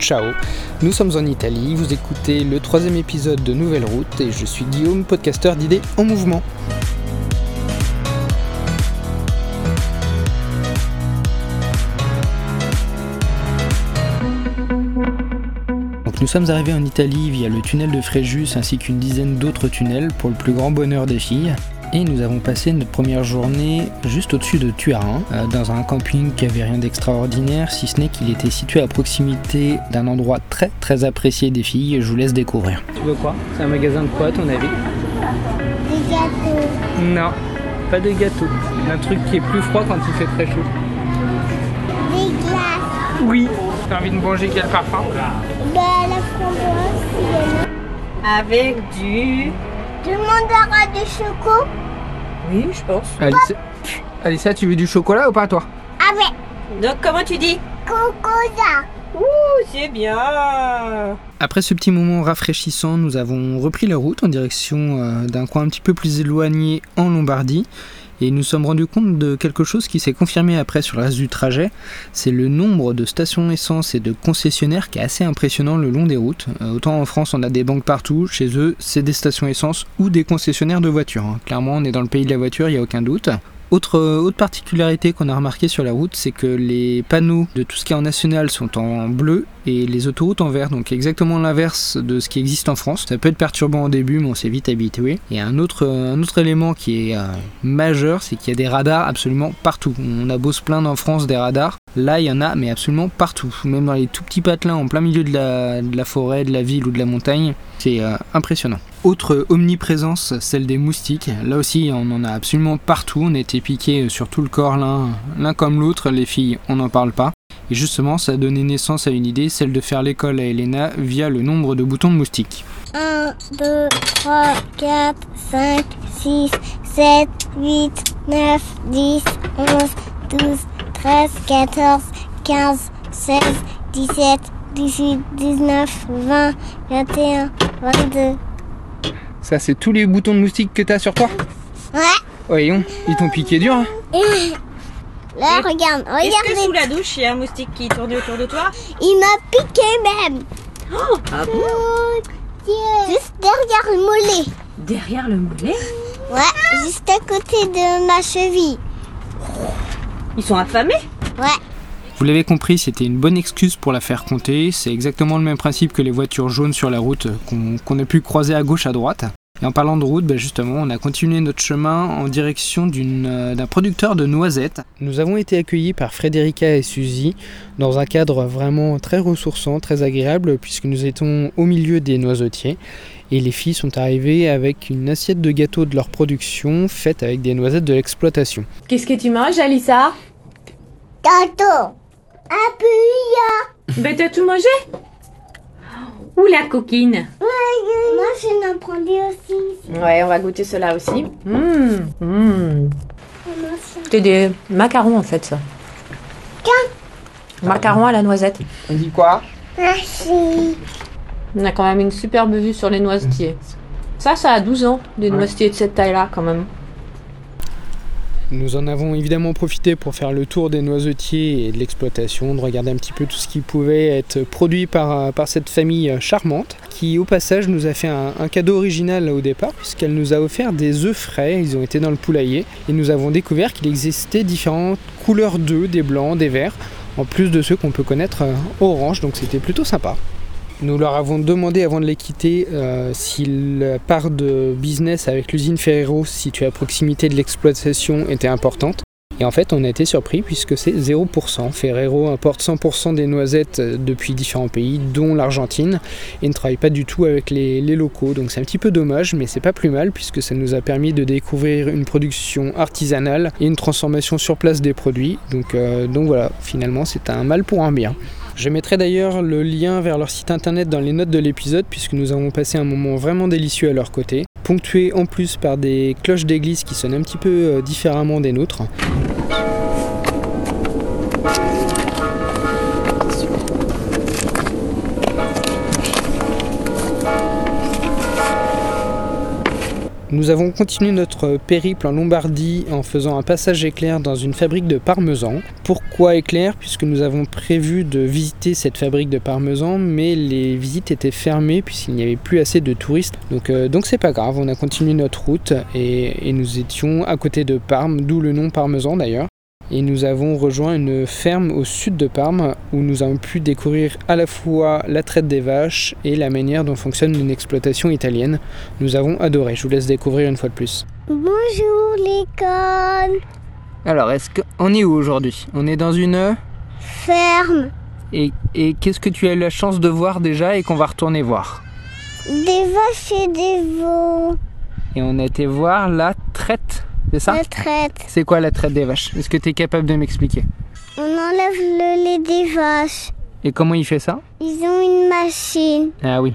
ciao. Nous sommes en Italie, vous écoutez le troisième épisode de Nouvelle Route et je suis Guillaume, podcasteur d'idées en mouvement. nous sommes arrivés en Italie via le tunnel de Fréjus ainsi qu'une dizaine d'autres tunnels pour le plus grand bonheur des filles et nous avons passé notre première journée juste au-dessus de Tuarin, euh, dans un camping qui avait rien d'extraordinaire, si ce n'est qu'il était situé à proximité d'un endroit très très apprécié des filles. Je vous laisse découvrir. Tu veux quoi? C'est un magasin de quoi à ton avis? Des gâteaux. Non, pas de gâteaux. Un truc qui est plus froid quand il fait très chaud. Des glaces. Oui. T'as envie de manger quel parfum? Bah, la framboise. Avec du. Tout le monde aura du choco Oui, je pense. Alicia, Alicia, tu veux du chocolat ou pas toi? Avec Donc, comment tu dis? Cocosa. Ouh, c'est bien Après ce petit moment rafraîchissant, nous avons repris la route en direction euh, d'un coin un petit peu plus éloigné en Lombardie. Et nous sommes rendus compte de quelque chose qui s'est confirmé après sur le reste du trajet. C'est le nombre de stations essence et de concessionnaires qui est assez impressionnant le long des routes. Euh, autant en France, on a des banques partout. Chez eux, c'est des stations essence ou des concessionnaires de voitures. hein. Clairement, on est dans le pays de la voiture, il n'y a aucun doute. Autre, euh, autre particularité qu'on a remarqué sur la route, c'est que les panneaux de tout ce qui est en national sont en bleu et les autoroutes en vert, donc exactement l'inverse de ce qui existe en France. Ça peut être perturbant au début, mais on s'est vite habitué. Et un autre, autre élément qui est euh, majeur, c'est qu'il y a des radars absolument partout. On a beau se plaindre en France des radars, là il y en a, mais absolument partout. Même dans les tout petits patelins en plein milieu de la, forêt, de la ville ou de la montagne, c'est euh, impressionnant. Autre omniprésence, celle des moustiques. Là aussi, on en a absolument partout. On a été piqués sur tout le corps l'un l'un comme l'autre. Les filles, on n'en parle pas. Et justement, ça a donné naissance à une idée, celle de faire l'école à Elena via le nombre de boutons de moustiques. 1, 2, 3, 4, 5, 6, 7, 8, 9, 10, 11, 12, 13, 14, 15, 16, 17, 18, 19, 20, 21, 22. Ça, c'est tous les boutons de moustiques que t'as sur toi Ouais. Voyons, ils t'ont piqué dur. hein Là, regarde, Est-ce que sous la douche, il y a un moustique qui tourne autour de toi Il m'a piqué même. Ah bon Oh, Dieu. Juste derrière le mollet. Derrière le mollet Ouais, juste à côté de ma cheville. Ils sont affamés Ouais. Vous l'avez compris, c'était une bonne excuse pour la faire compter. C'est exactement le même principe que les voitures jaunes sur la route qu'on a pu croiser à gauche, à droite. Et en parlant de route, bah justement, on a continué notre chemin en direction euh, d'un producteur de noisettes. Nous avons été accueillis par Frédérica et Suzy dans un cadre vraiment très ressourçant, très agréable, puisque nous étions au milieu des noisetiers. Et les filles sont arrivées avec une assiette de gâteau de leur production, faite avec des noisettes de l'exploitation. Qu'est-ce que tu manges, Alissa? Tantôt. Appuie. Ben, t'as tout mangé? Ou la coquine Moi, je n'en prendrai aussi. Ouais, on va goûter cela aussi. Mmh, mmh. C'est des macarons, en fait, ça. Macarons à la noisette. On dit quoi? Merci. On a quand même une superbe vue sur les noisetiers. Ça, ça a 12 ans, des Ouais. noisetiers de cette taille-là, quand même. Nous en avons évidemment profité pour faire le tour des noisetiers et de l'exploitation, de regarder un petit peu tout ce qui pouvait être produit par, euh, cette famille charmante, qui au passage nous a fait un, un cadeau original au départ, puisqu'elle nous a offert des œufs frais, ils ont été dans le poulailler, et nous avons découvert qu'il existait différentes couleurs d'œufs, des blancs, des verts, en plus de ceux qu'on peut connaître euh, orange, donc c'était plutôt sympa. Nous leur avons demandé avant de les quitter euh, si la part de business avec l'usine Ferrero, située à proximité de l'exploitation, était importante. Et en fait, on a été surpris puisque c'est 0%. Ferrero importe 100% des noisettes euh, depuis différents pays, dont l'Argentine, et ne travaille pas du tout avec les, locaux. Donc c'est un petit peu dommage, mais c'est pas plus mal puisque ça nous a permis de découvrir une production artisanale et une transformation sur place des produits. Donc, euh, donc voilà, finalement, c'est un mal pour un bien. Je mettrai d'ailleurs le lien vers leur site internet dans les notes de l'épisode puisque nous avons passé un moment vraiment délicieux à leur côté, ponctué en plus par des cloches d'église qui sonnent un petit peu euh, différemment des nôtres. Nous avons continué notre périple en Lombardie en faisant un passage éclair dans une fabrique de parmesan. Pourquoi éclair? Puisque nous avons prévu de visiter cette fabrique de parmesan, mais les visites étaient fermées puisqu'il n'y avait plus assez de touristes. Donc euh, donc c'est pas grave, on a continué notre route et, et nous étions à côté de Parme, d'où le nom parmesan d'ailleurs et nous avons rejoint une ferme au sud de Parme où nous avons pu découvrir à la fois la traite des vaches et la manière dont fonctionne une exploitation italienne. Nous avons adoré, je vous laisse découvrir une fois de plus. Bonjour l'école. Alors, est-ce qu'on est où aujourd'hui? On est dans une... Ferme. Et, et qu'est-ce que tu as eu la chance de voir déjà et qu'on va retourner voir? Des vaches et des veaux. Et on a été voir la traite, c'est ça? La traite. C'est quoi la traite des vaches? Est-ce que tu es capable de m'expliquer? On enlève le lait des vaches. Et comment il fait ça? Ils ont une machine. Ah oui.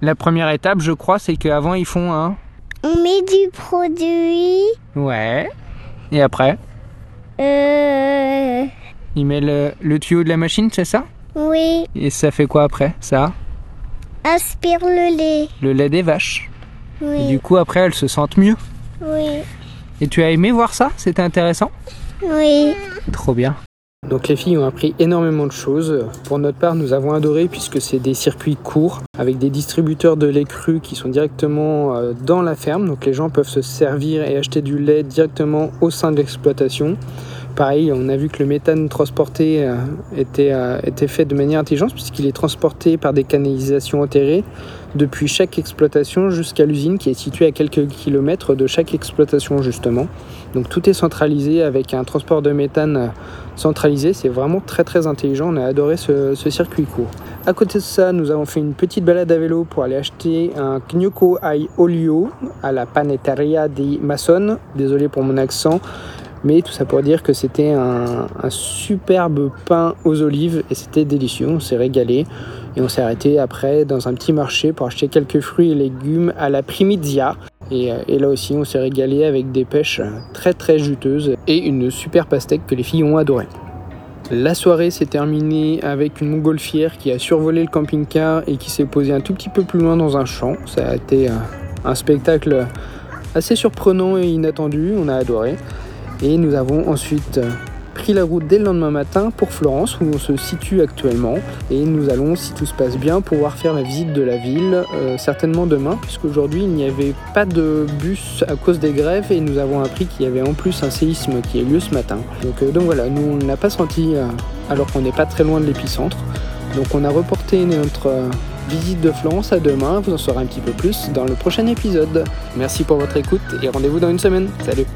La première étape, je crois, c'est qu'avant ils font un... On met du produit. Ouais. Et après? Euh. Il met le, le tuyau de la machine, c'est ça? Oui. Et ça fait quoi après? Ça? Aspire le lait. Le lait des vaches. Et Oui. du coup, après, elles se sentent mieux. Oui. Et tu as aimé voir ça? C'était intéressant? Oui. Trop bien. Donc les filles ont appris énormément de choses. Pour notre part, nous avons adoré puisque c'est des circuits courts avec des distributeurs de lait cru qui sont directement euh, dans la ferme. Donc les gens peuvent se servir et acheter du lait directement au sein de l'exploitation. Pareil, on a vu que le méthane transporté euh, était, euh, était fait de manière intelligente puisqu'il est transporté par des canalisations enterrées depuis chaque exploitation jusqu'à l'usine qui est située à quelques kilomètres de chaque exploitation justement. Donc tout est centralisé avec un transport de méthane euh, centralisé. C'est vraiment très très intelligent. On a adoré ce, circuit court. À côté de ça, nous avons fait une petite balade à vélo pour aller acheter un gnocco ai olio à la Panetteria di Massone. Désolé pour mon accent. Mais tout ça pour dire que c'était un, superbe pain aux olives et c'était délicieux. On s'est régalé et on s'est arrêté après dans un petit marché pour acheter quelques fruits et légumes à la Primizia. Et, euh, et là aussi, on s'est régalé avec des pêches très très juteuses et une super pastèque que les filles ont adoré. La soirée s'est terminée avec une montgolfière qui a survolé le camping-car et qui s'est posée un tout petit peu plus loin dans un champ. Ça a été euh, un spectacle assez surprenant et inattendu, on a adoré. Et nous avons ensuite euh, pris la route dès le lendemain matin pour Florence où on se situe actuellement. Et nous allons, si tout se passe bien, pouvoir faire la visite de la ville, euh, certainement demain, puisqu'aujourd'hui il n'y avait pas de bus à cause des grèves et nous avons appris qu'il y avait en plus un séisme qui a eu lieu ce matin. Donc, euh, donc voilà, nous on ne l'a pas senti alors qu'on n'est pas très loin de l'épicentre. Donc on a reporté notre visite de Florence à demain, vous en saurez un petit peu plus dans le prochain épisode. Merci pour votre écoute et rendez-vous dans une semaine. Salut